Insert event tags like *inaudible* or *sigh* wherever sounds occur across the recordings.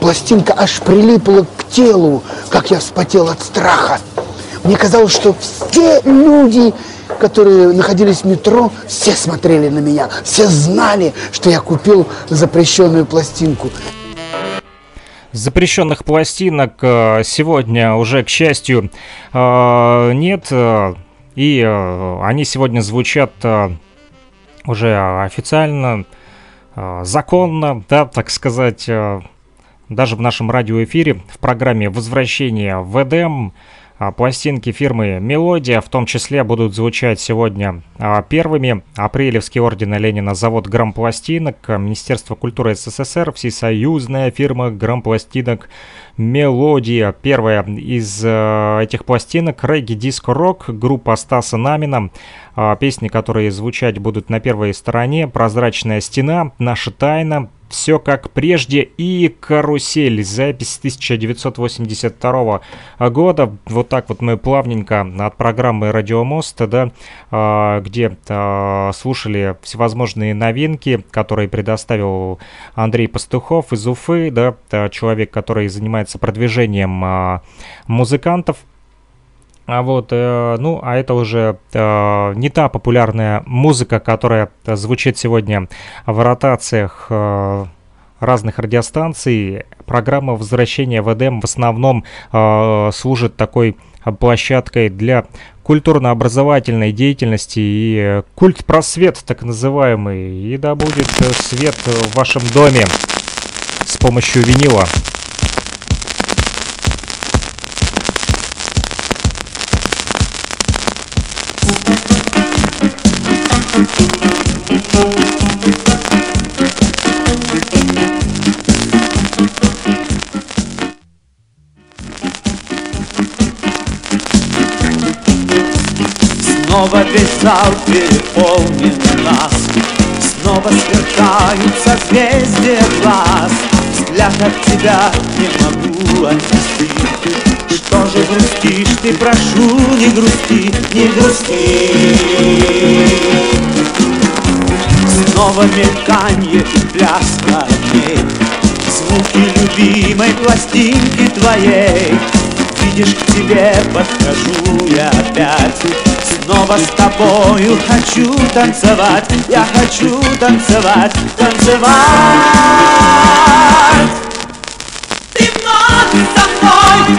пластинка аж прилипла к телу, как я вспотел от страха. Мне казалось, что все люди, которые находились в метро, все смотрели на меня, все знали, что я купил запрещенную пластинку. Запрещенных пластинок э, сегодня уже, к счастью, э, нет. Э, и они сегодня звучат уже официально, законно, да, так сказать, даже в нашем радиоэфире в программе «Возвращение в Эдем». А, пластинки фирмы «Мелодия» в том числе будут звучать сегодня а, первыми. Апрелевский орден Ленина, завод грампластинок, Министерство культуры СССР, всесоюзная фирма грампластинок «Мелодия». Первая из а, этих пластинок регги диско рок группа Стаса Намина. Песни, которые звучать будут на первой стороне «Прозрачная стена», «Наша тайна», все как прежде и «Карусель». Запись 1982 года. Вот так вот мы плавненько от программы «Радиомост», да, а, где а, слушали всевозможные новинки, которые предоставил Андрей Пастухов из Уфы, да, человек, который занимается продвижением а, музыкантов а вот, э, ну, а это уже э, не та популярная музыка, которая звучит сегодня в ротациях э, разных радиостанций. Программа возвращения в Эдем в основном служит такой площадкой для культурно-образовательной деятельности и культ-просвет, так называемый. И да будет свет в вашем доме с помощью винила. Снова весь зал переполнен нас Снова сверкают созвездия глаз. Взгляд от тебя не могу отвести Что же грустишь ты, прошу, не грусти, не грусти. Снова мельканье и пляс огней Звуки любимой пластинки твоей. Видишь, к тебе подхожу я опять. Снова с тобою хочу танцевать Я хочу танцевать, танцевать. Ты вновь со мной,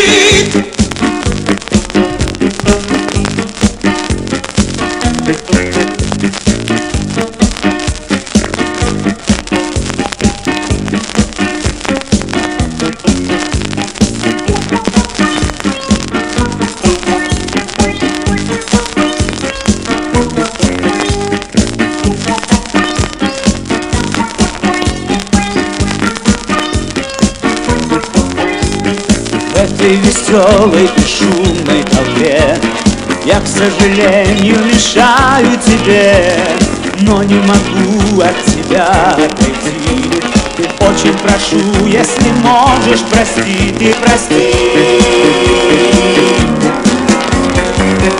этой веселой и шумной толпе. Я, к сожалению, мешаю тебе Но не могу от тебя отойти. Очень прошу, если можешь, прости, ты прости.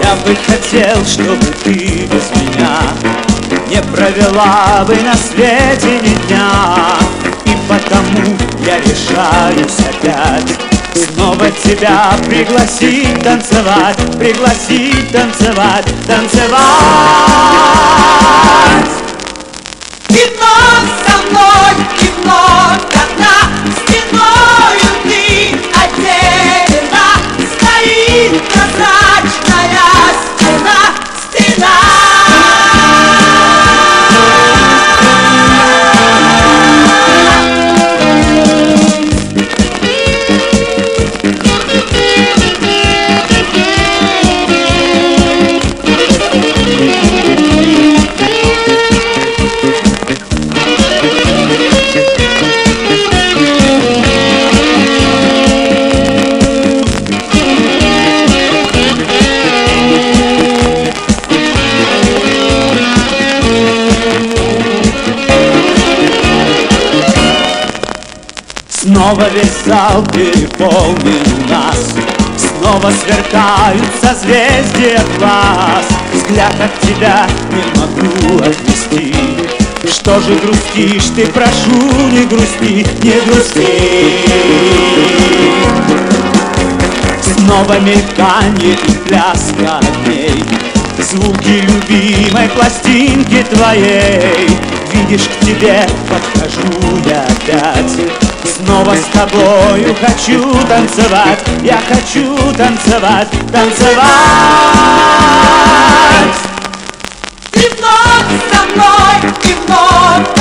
Я бы хотел, чтобы ты без меня Не провела бы на свете ни дня. И потому я решаюсь опять Снова тебя пригласить танцевать Пригласить танцевать, танцевать. Вновь со мной, и вновь одна Снова весь зал переполнен нас. Снова сверкают созвездия глаз. Взгляд от тебя не могу отвести. Что же грустишь ты, прошу, не грусти, не грусти. Снова мельканье и пляска огней. Звуки любимой пластинки твоей. Видишь, к тебе подхожу я опять Снова с тобою хочу танцевать Я хочу танцевать, танцевать. Ты вновь со мной, и вновь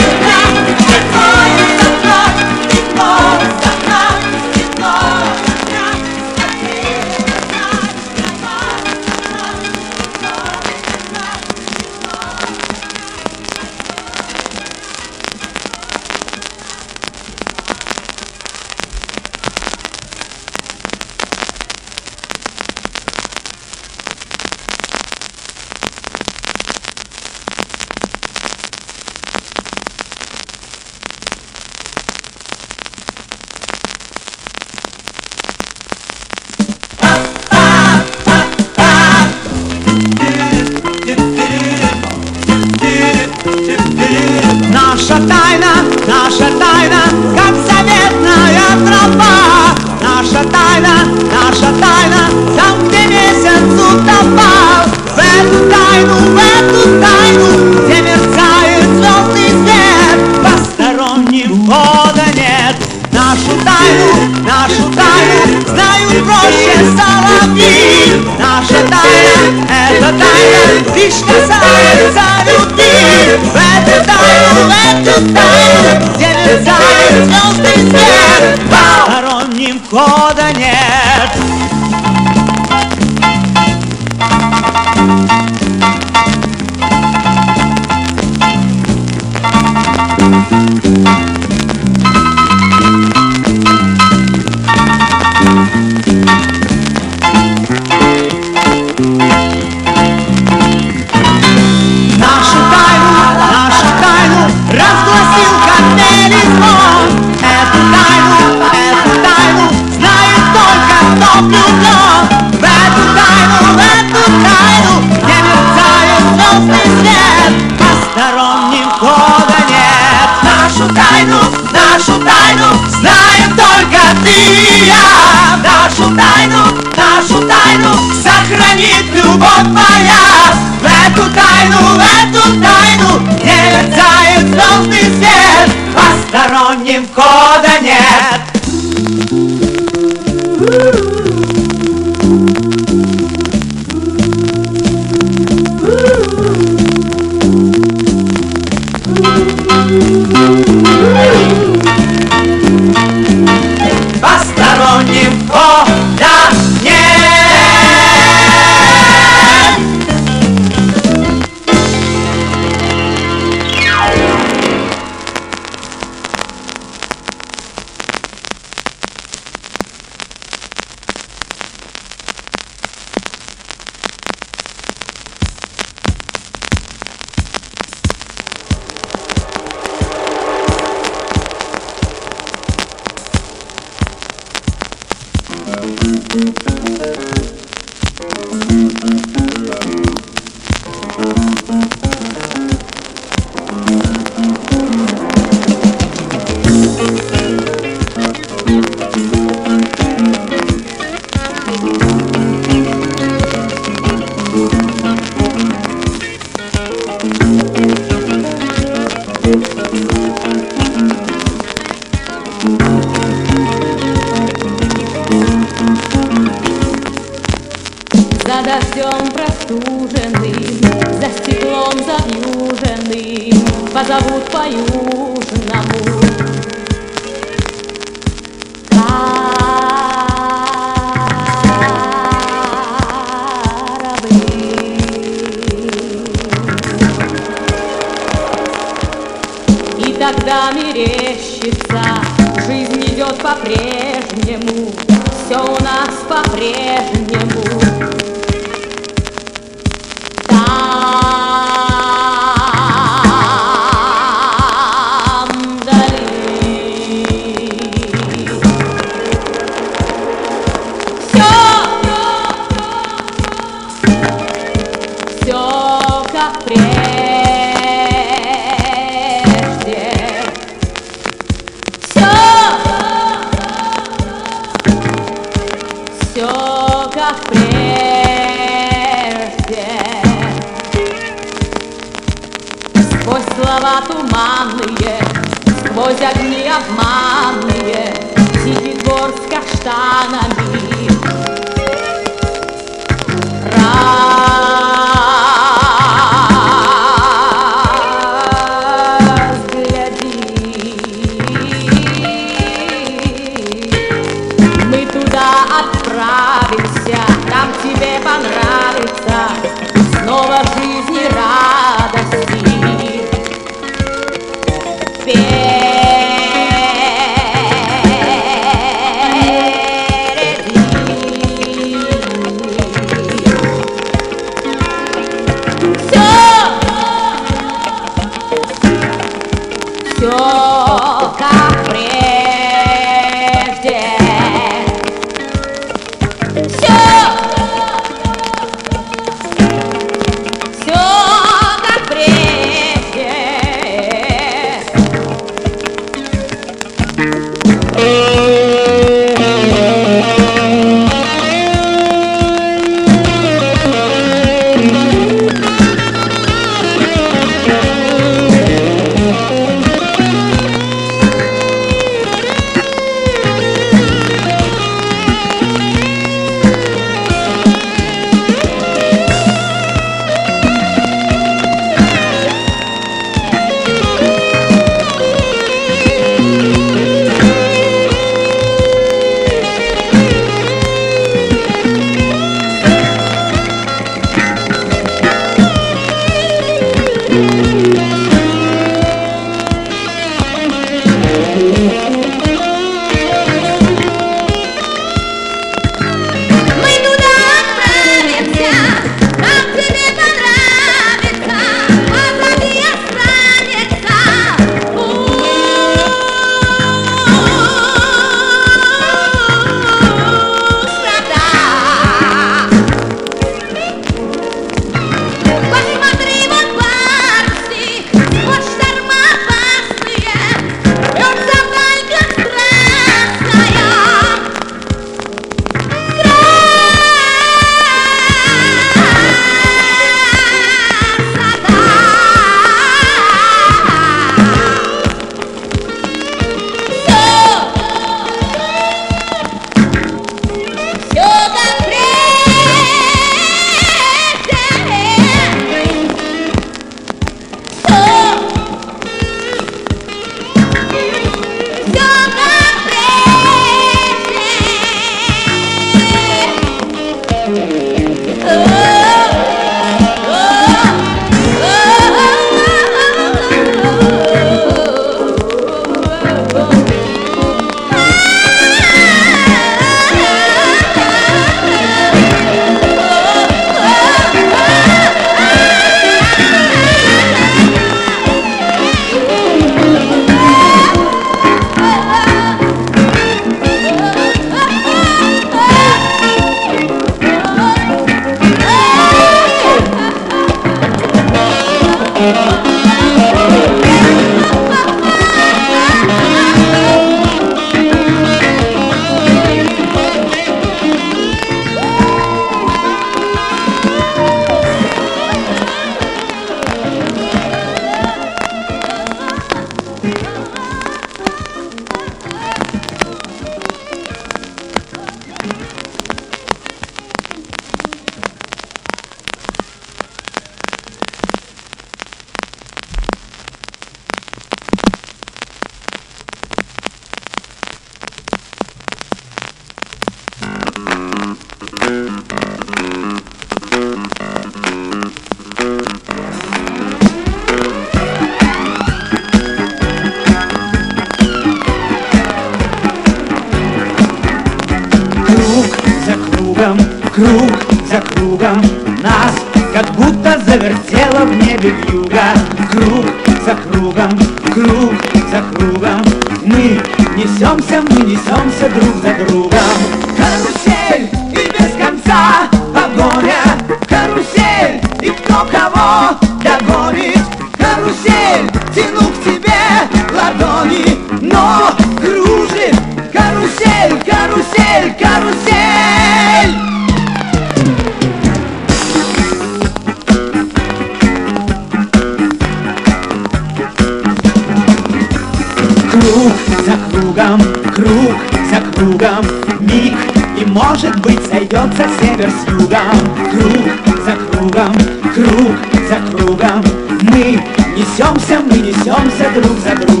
за кругом, круг за кругом Миг и может быть сойдется север с югом. Круг за кругом, круг за кругом Мы несемся, мы несемся друг за другом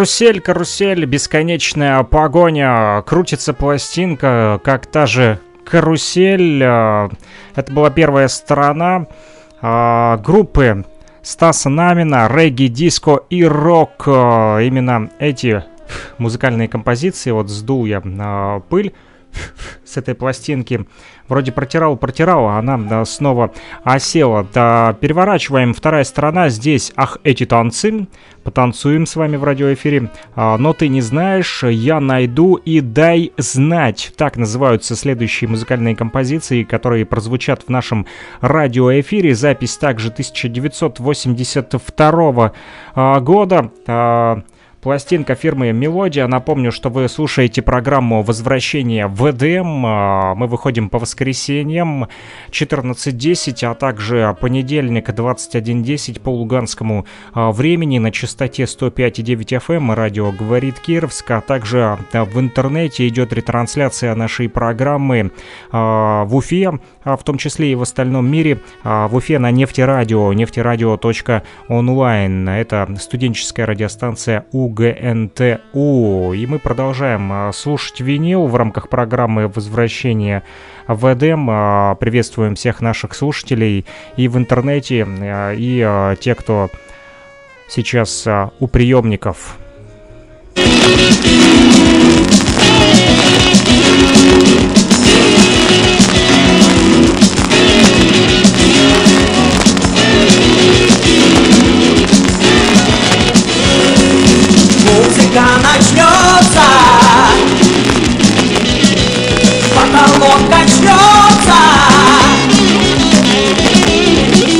Карусель, карусель, бесконечная погоня, крутится пластинка, как та же карусель. э, Это была первая сторона э, группы Стаса Намина, регги, диско и рок. Э, Именно эти музыкальные композиции, вот сдул я пыль *laughs* с этой пластинки. Вроде протирал, протирал, а она да, снова осела. Да, переворачиваем. Вторая сторона. Здесь «Ах, эти танцы». Потанцуем с вами в радиоэфире. А, но ты не знаешь, я найду и дай знать. Так называются следующие музыкальные композиции, которые прозвучат в нашем радиоэфире. Запись также 1982 а, года. Пластинка фирмы Мелодия. Напомню, что вы слушаете программу «Возвращение в Эдем». А, Мы выходим по воскресеньям 14.10, а также понедельник 21.10 по луганскому а, времени на частоте 105.9 FM. Радио «Говорит Кировск», а также а, в интернете идет ретрансляция нашей программы в Уфе, в том числе и в остальном мире. В Уфе на нефтерадио, нефтерадио.онлайн. Это студенческая радиостанция УГ УГНТУ. И мы продолжаем а, слушать винил в рамках программы «Возвращение в Эдем». А, Приветствуем всех наших слушателей и в интернете, а, и те, кто сейчас у приемников. Музыка начнется. Потолок качнется.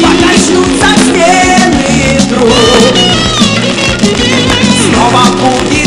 Покачнутся стены вдруг Снова будет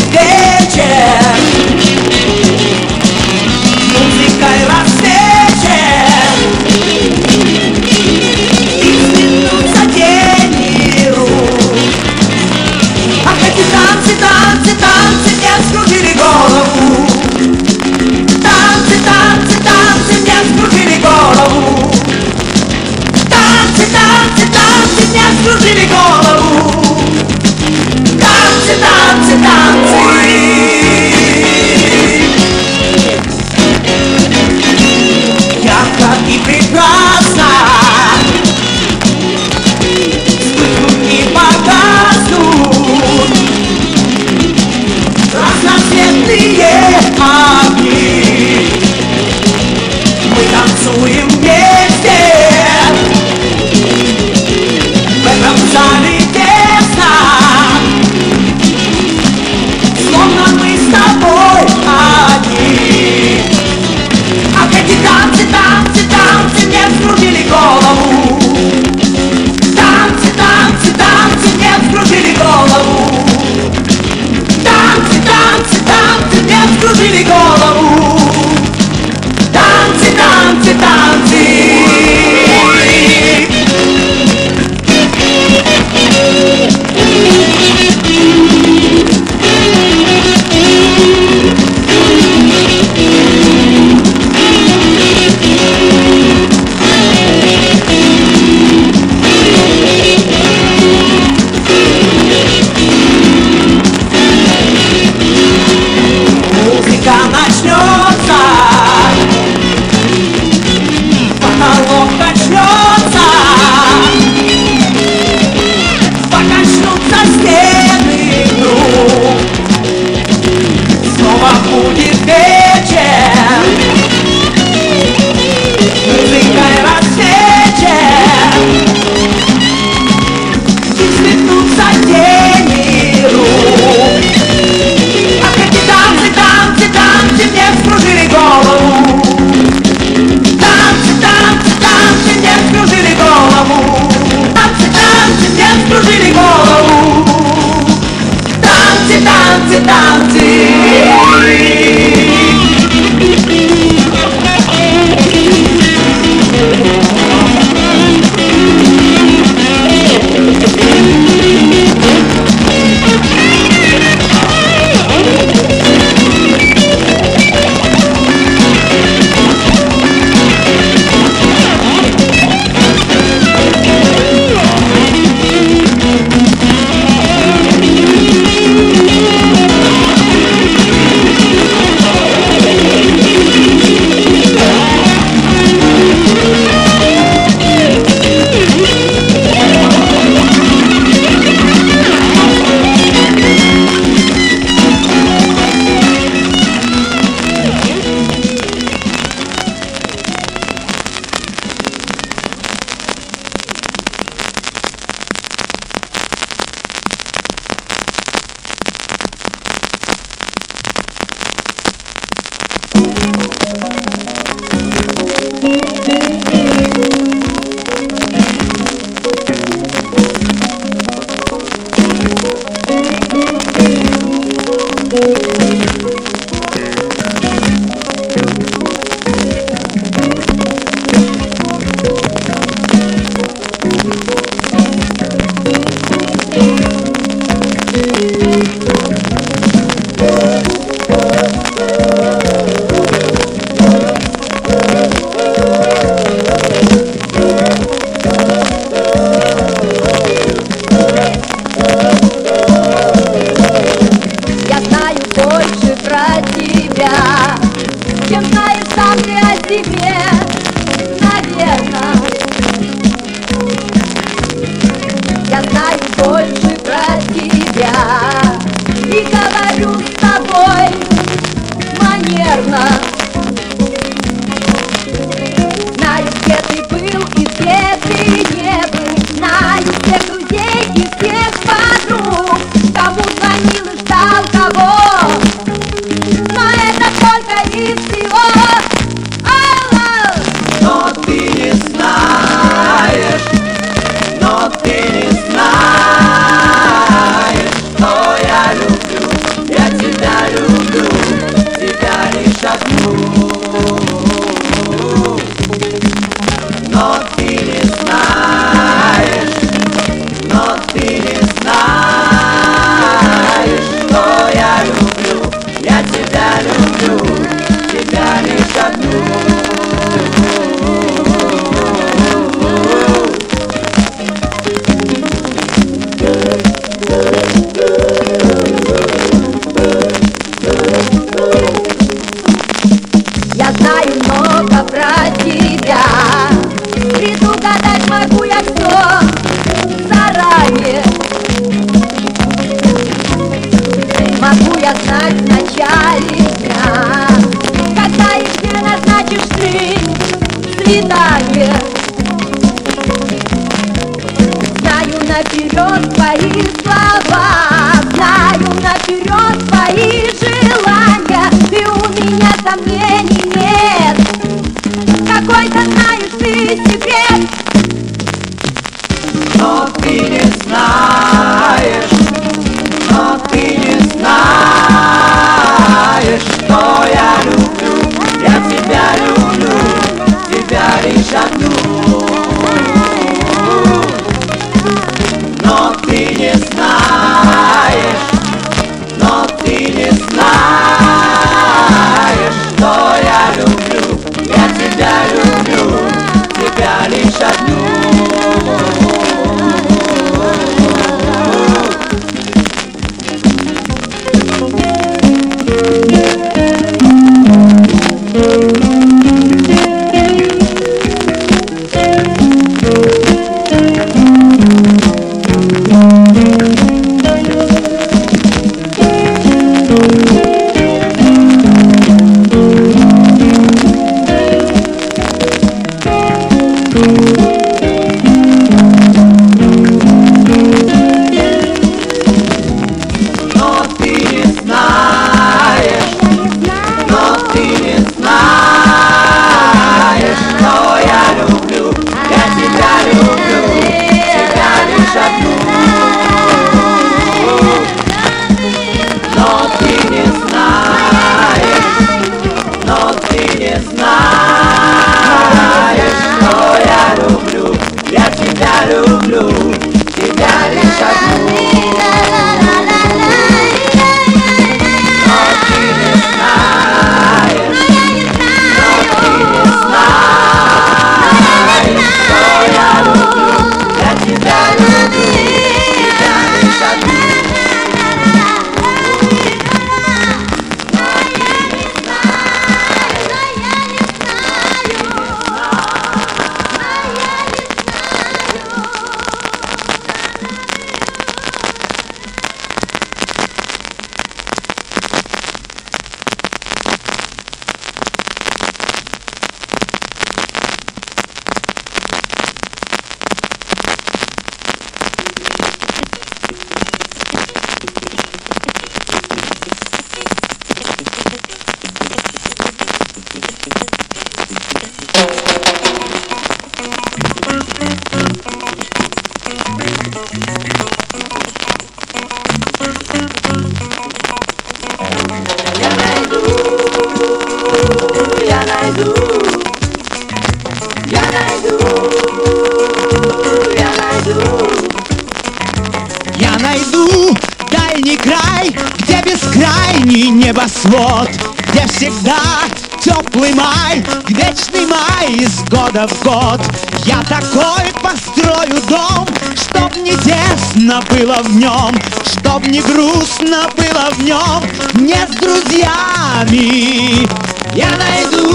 грустно было в нем, Чтоб не грустно было в нем, Не с друзьями. Я найду,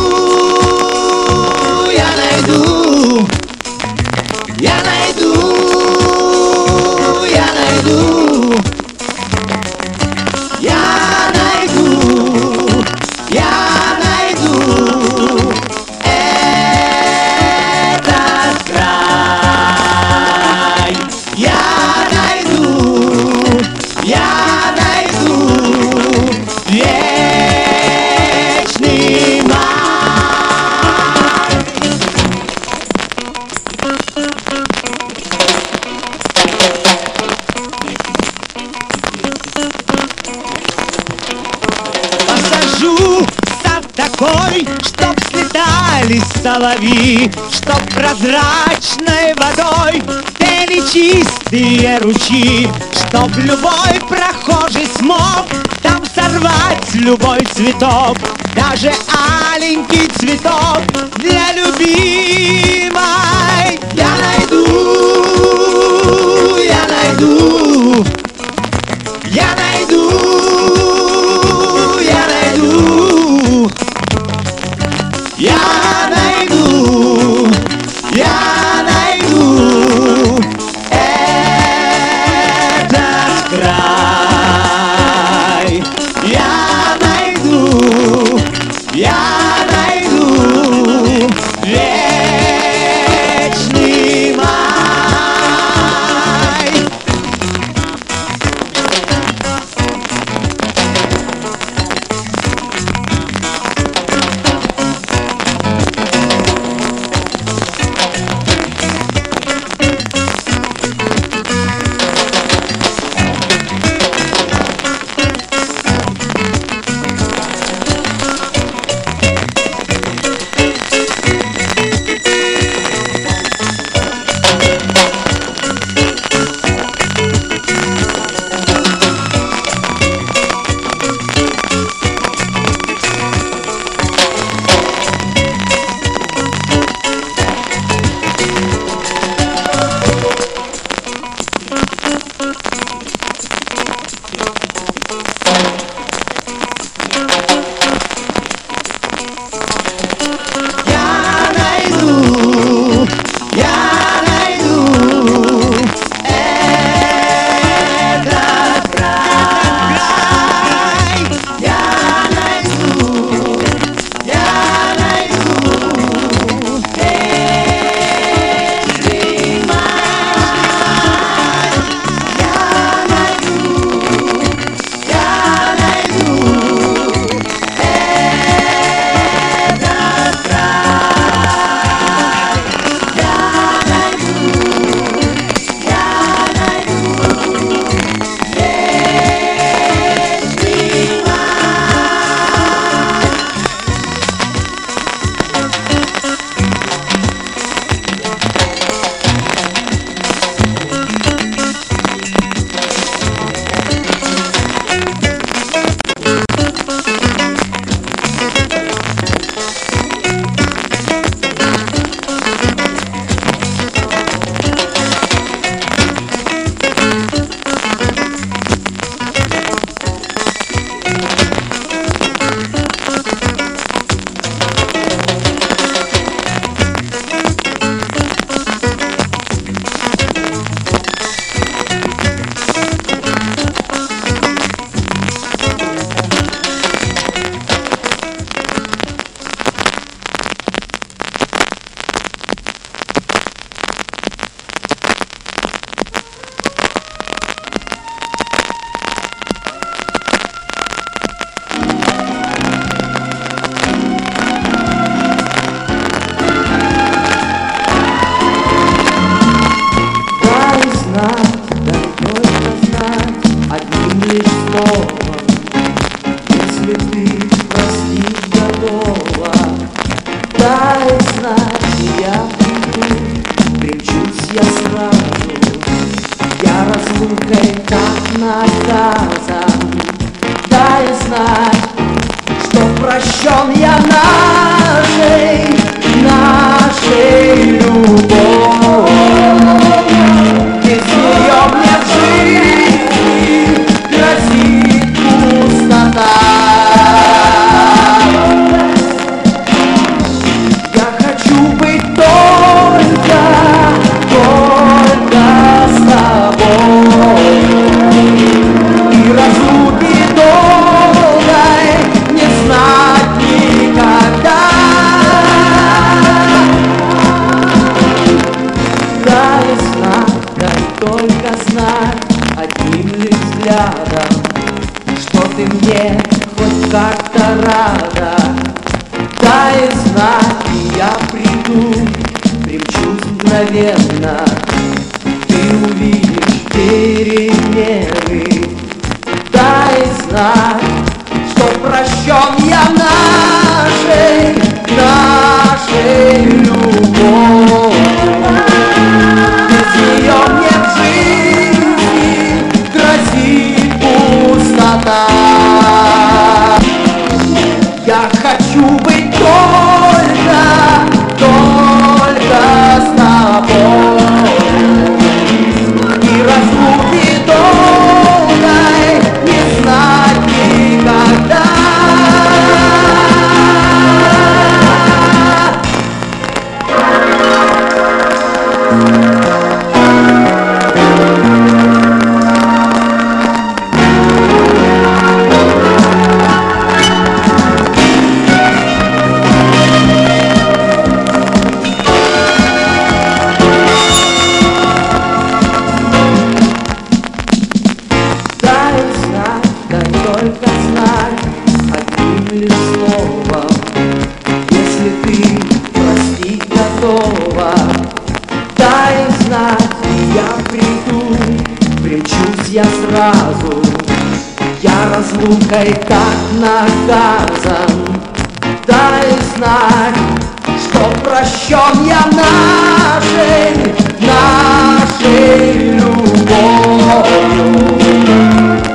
я найду лови, чтоб прозрачной водой пели чистые ручьи, чтоб любой прохожий смог там сорвать любой цветок, даже аленький цветок для любви. Разлукой как наказан Дай знать, что прощен я нашей Нашей любовью.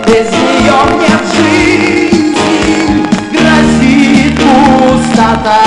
Без нее мне в жизни грозит пустота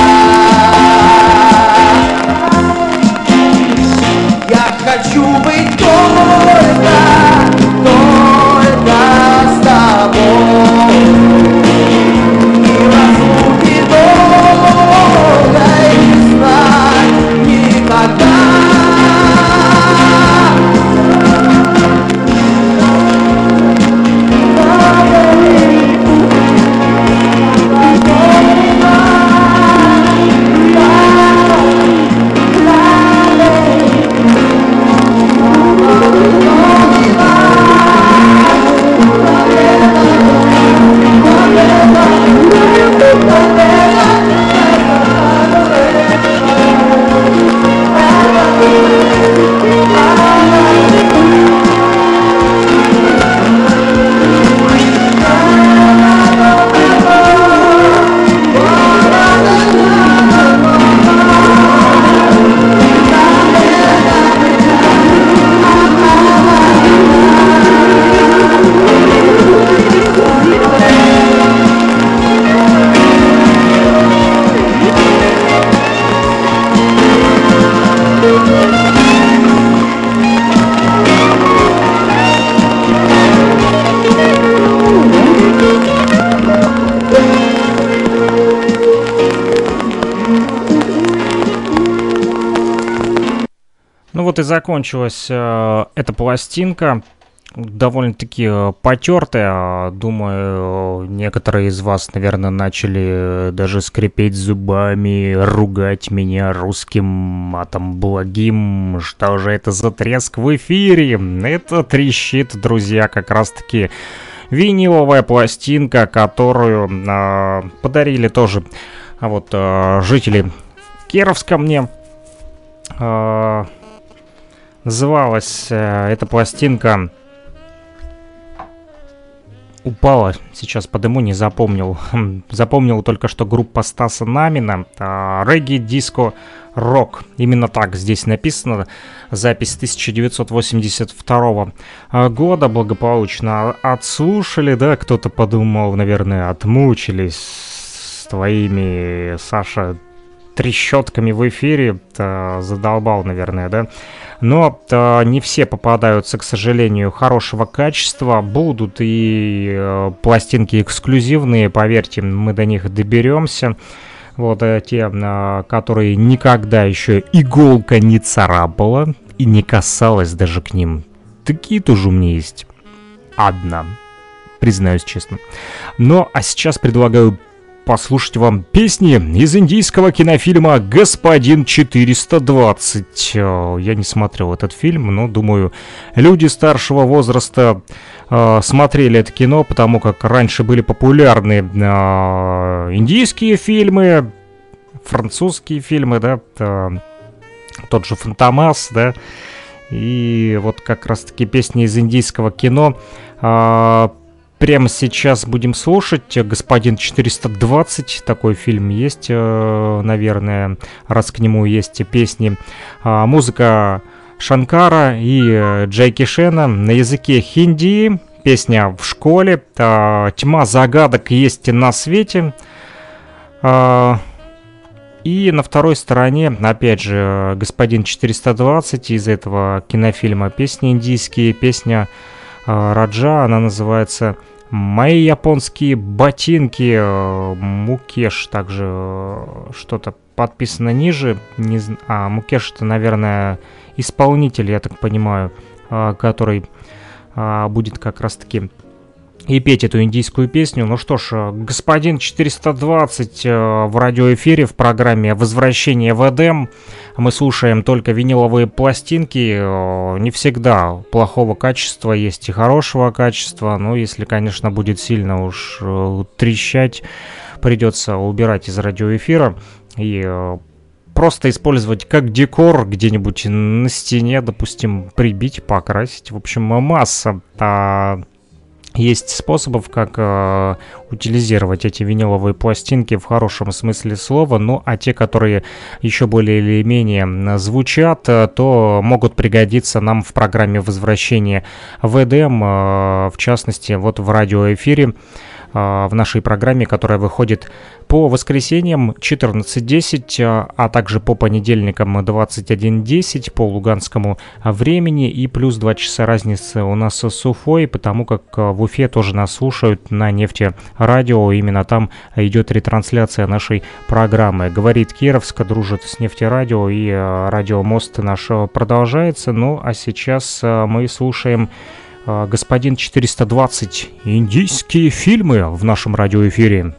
Ну вот и закончилась э, эта пластинка. Довольно-таки э, потертая. Думаю, некоторые из вас, наверное, начали э, даже скрипеть зубами, ругать меня русским матом благим. Что же это за треск в эфире? Это трещит, друзья, как раз-таки виниловая пластинка, которую э, подарили тоже а вот э, жители Кировска мне. Э, Называлась э, эта пластинка упала, сейчас подыму, не запомнил. Хм, Запомнил только что группа Стаса Намина, а, регги, диско, рок. Именно так здесь написано. Запись 1982 а, года благополучно отслушали, да, кто-то подумал, наверное, отмучились с твоими, Саша, трещотками в эфире. Та, задолбал, наверное, да? Но э, не все попадаются, к сожалению, хорошего качества. Будут и э, пластинки эксклюзивные, поверьте, мы до них доберемся. Вот э, те, э, которые никогда еще иголка не царапала и не касалась даже к ним. Такие тоже у меня есть. Одна. Признаюсь честно. Но, а сейчас предлагаю послушать вам песни из индийского кинофильма «Господин 420». Э, Я не смотрел этот фильм, но думаю, люди старшего возраста э, смотрели это кино, потому как раньше были популярны э, индийские фильмы, французские фильмы, да, тот же Фантомас, да, и вот как раз-таки песни из индийского кино Прямо сейчас будем слушать «Господин 420». Такой фильм есть, э, наверное, раз к нему есть песни. А, Музыка Шанкара и Джеки Шена на языке хинди. Песня в школе. «Тьма загадок есть на свете». А, И на второй стороне, опять же, «Господин 420» из этого кинофильма. Песни индийские, песня э, Раджа, она называется «Мои японские ботинки», э, Мукеш также э, что-то подписано ниже, не, а Мукеш это, наверное, исполнитель, я так понимаю, э, который э, будет как раз-таки и петь эту индийскую песню. Ну что ж, э, господин 420 э, в радиоэфире в программе «Возвращение в Эдем». Мы слушаем только виниловые пластинки. э, Не всегда плохого качества, есть и хорошего качества. Но если, конечно, будет сильно уж трещать, придется убирать из радиоэфира. И просто использовать как декор где-нибудь на стене, допустим, прибить, покрасить. В общем, масса а, есть способов, как э, утилизировать эти виниловые пластинки в хорошем смысле слова, ну а те, которые еще более или менее звучат, э, то могут пригодиться нам в программе возвращения в Эдем, э, в частности, вот в радиоэфире в нашей программе, которая выходит по воскресеньям 14.10, а, а также по понедельникам 21.10 по луганскому времени и плюс 2 часа разницы у нас с Уфой, потому как а, в Уфе тоже нас слушают на нефте радио, именно там идет ретрансляция нашей программы. Говорит Кировск, дружит с нефтерадио и а, радио Мост наш продолжается. Ну а сейчас мы слушаем а, господин 420 «Индийские фильмы» в нашем радиоэфире.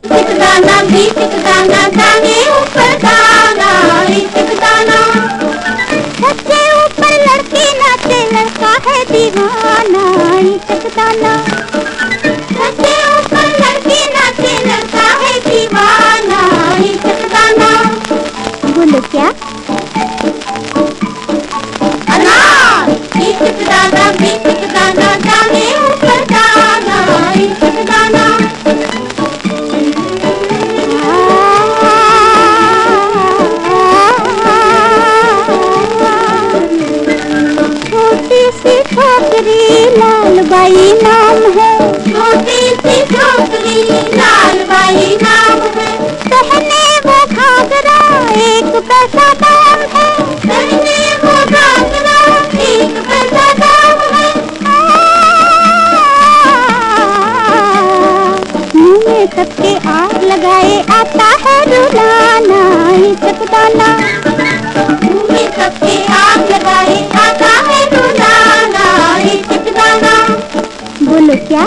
Буду я. बाई नाम है। छोटी सी छोकरी लाल बाई नाम है। पहने वो घाघरा एक पैसा दाम है। पहने वो घाघरा एक पैसा दाम है। मुँह में सबके आग लगाए आता है रुलाना चकदाना। मुँह में सबके आग लुटिया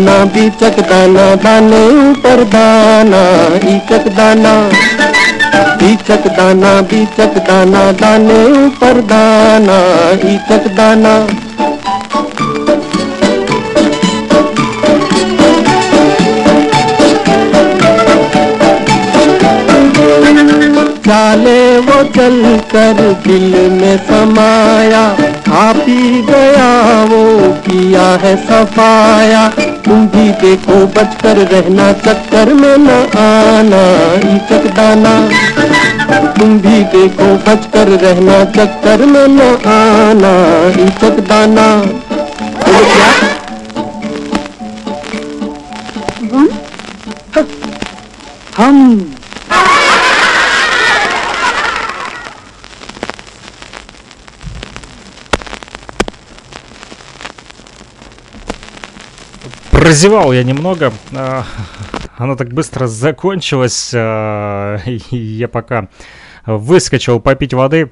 दाना, बीचक दाना, दाने ऊपर दाना, ईचक दाना। बीचक दाना बीचक दाना, दाने ऊपर दाना, ईचक दाना। चाले वो चल कर दिल में समाया खा पी गया वो किया है सफाया। तुम भी देखो बचकर रहना चक्कर में न आना इचक दाना। तुम भी देखो बचकर रहना चक्कर में न आना इचक दाना। हम Прозевал я немного. а, Оно так быстро закончилось. а, Я пока выскочил попить воды.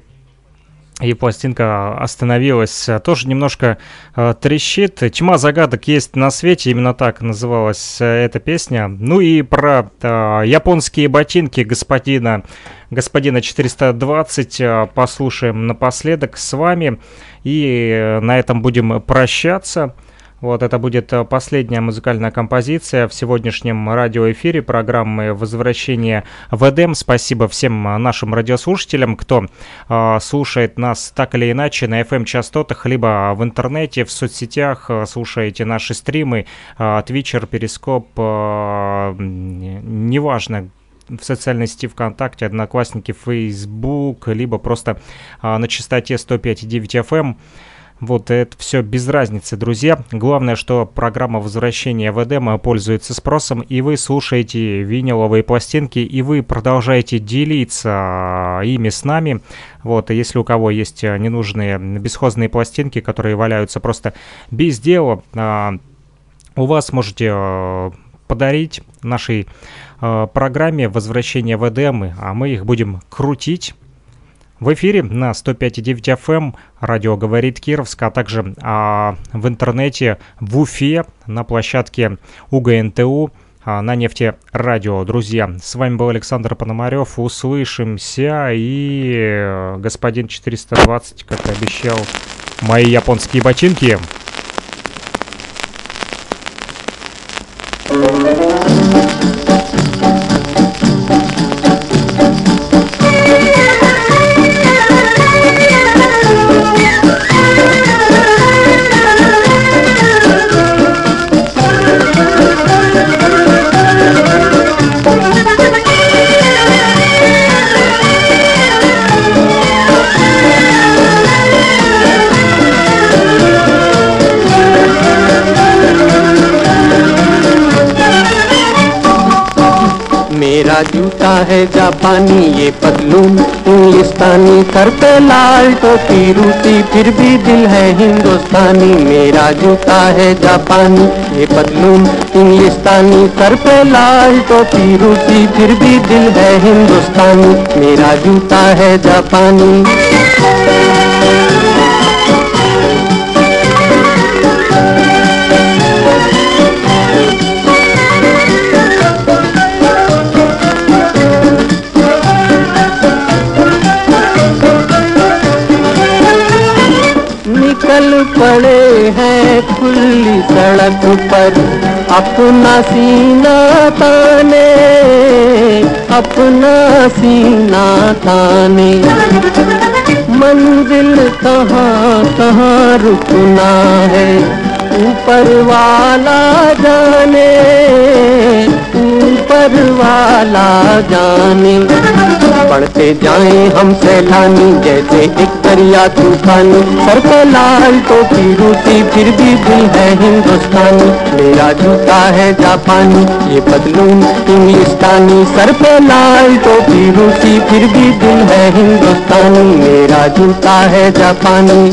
И пластинка остановилась. А, Тоже немножко а, трещит. Тьма загадок есть на свете. Именно так называлась эта песня. Ну и про а, японские ботинки господина, господина 420 а, послушаем напоследок с вами. И э, на этом будем прощаться. Вот это будет э, последняя музыкальная композиция в сегодняшнем радиоэфире программы «Возвращение в Эдем». Спасибо всем нашим радиослушателям, кто э, слушает нас так или иначе на FM-частотах, либо в интернете, в соцсетях, э, слушаете наши стримы, э, Твичер, Перископ, э, неважно, в социальной сети ВКонтакте, Одноклассники, Facebook, либо просто а, на частоте 105,9 FM. Вот это все без разницы, друзья. Главное, что программа возвращения в Эдем пользуется спросом, и вы слушаете виниловые пластинки, и вы продолжаете делиться а, ими с нами. Вот, если у кого есть а, ненужные бесхозные пластинки, которые валяются просто без дела, а, у вас можете подарить нашей программе «Возвращение в Эдем», а мы их будем крутить в эфире на 105,9 FM радио «Говорит Кировск», а также а, в интернете в Уфе на площадке УГНТУ а, на нефте радио. Друзья, с вами был Александр Пономарев. Услышимся и э, господин 420, как обещал, мои японские ботинки. मेरा है जापानी ये पतलून इंग्लिस्तानी करते लाल टोपी, रूसी फिर भी दिल है हिंदुस्तानी, मेरा जूता है जापानी ये पतलून इंग्लिस्तानी करते लाल टोपी, रूसी फिर भी दिल है हिंदुस्तानी, मेरा जूता है जापानी। पड़े हैं खुली सड़क पर। अपना सीना ताने, अपना सीना ताने। मंजिल कहाँ कहाँ रुकना है? ऊपर वाला जाने, ऊपर वाला जाने। बढ़ते जाए हम सैलानी, जैसे एक दरिया तूफानी। सर पे लाल टोपी रूसी, फिर भी दिल है हिंदुस्तानी। मेरा जूता है जापानी, ये बदलू इंग्लिस्तानी सर पे लाल टोपी रूसी, फिर भी दिल है हिंदुस्तानी। मेरा जूता है जापानी।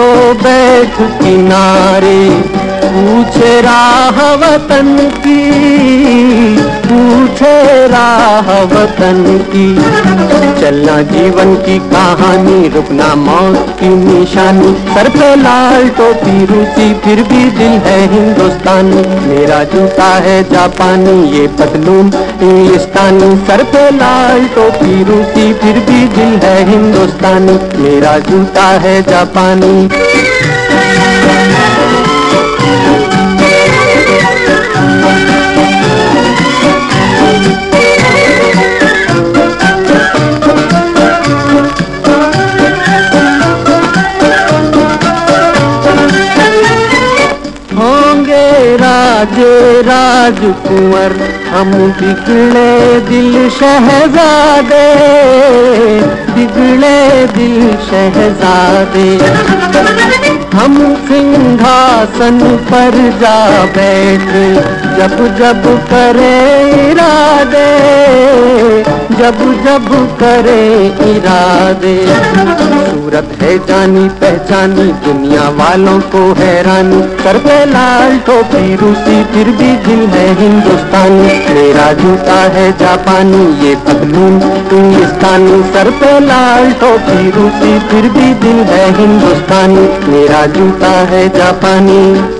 जो बैठ किनारे पूछे राह वतन की पूछे राह वतन की। चलना जीवन की कहानी, रुकना मौत की निशानी। सर पे लाल टोपी रूसी फिर भी दिल है हिंदुस्तानी। मेरा जूता है जापानी, ये पतलून इंग्लिस्तानी सर पे लाल टोपी रूसी फिर भी दिल है हिंदुस्तानी। मेरा जूता है जापानी। राजकुंवर हम बिगड़े दिल शहजादे, बिगड़े दिल शहजादे। हम सिंहासन पर जा बैठे, जब जब करे इरादे जब जब करे इरादे। सूरत है जानी पहचानी, दुनिया वालों को हैरानी। कर पे लाल टोपी रूसी, फिर भी दिल है हिंदुस्तानी। मेरा जूता है जापानी, ये पतलून इंग्लिस्तानी सर पे लाल टोपी रूसी, फिर भी दिल है हिंदुस्तानी। मेरा जूता है जापानी।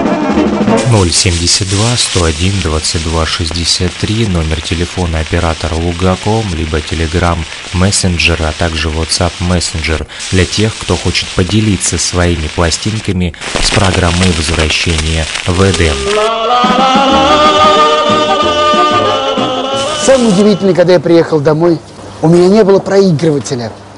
072 101 22 63, номер телефона оператора Лугаком, либо Telegram Messenger, а также WhatsApp Messenger для тех, кто хочет поделиться своими пластинками с программой возвращения в Эдем. Самое удивительное, когда я приехал домой, у меня не было проигрывателя.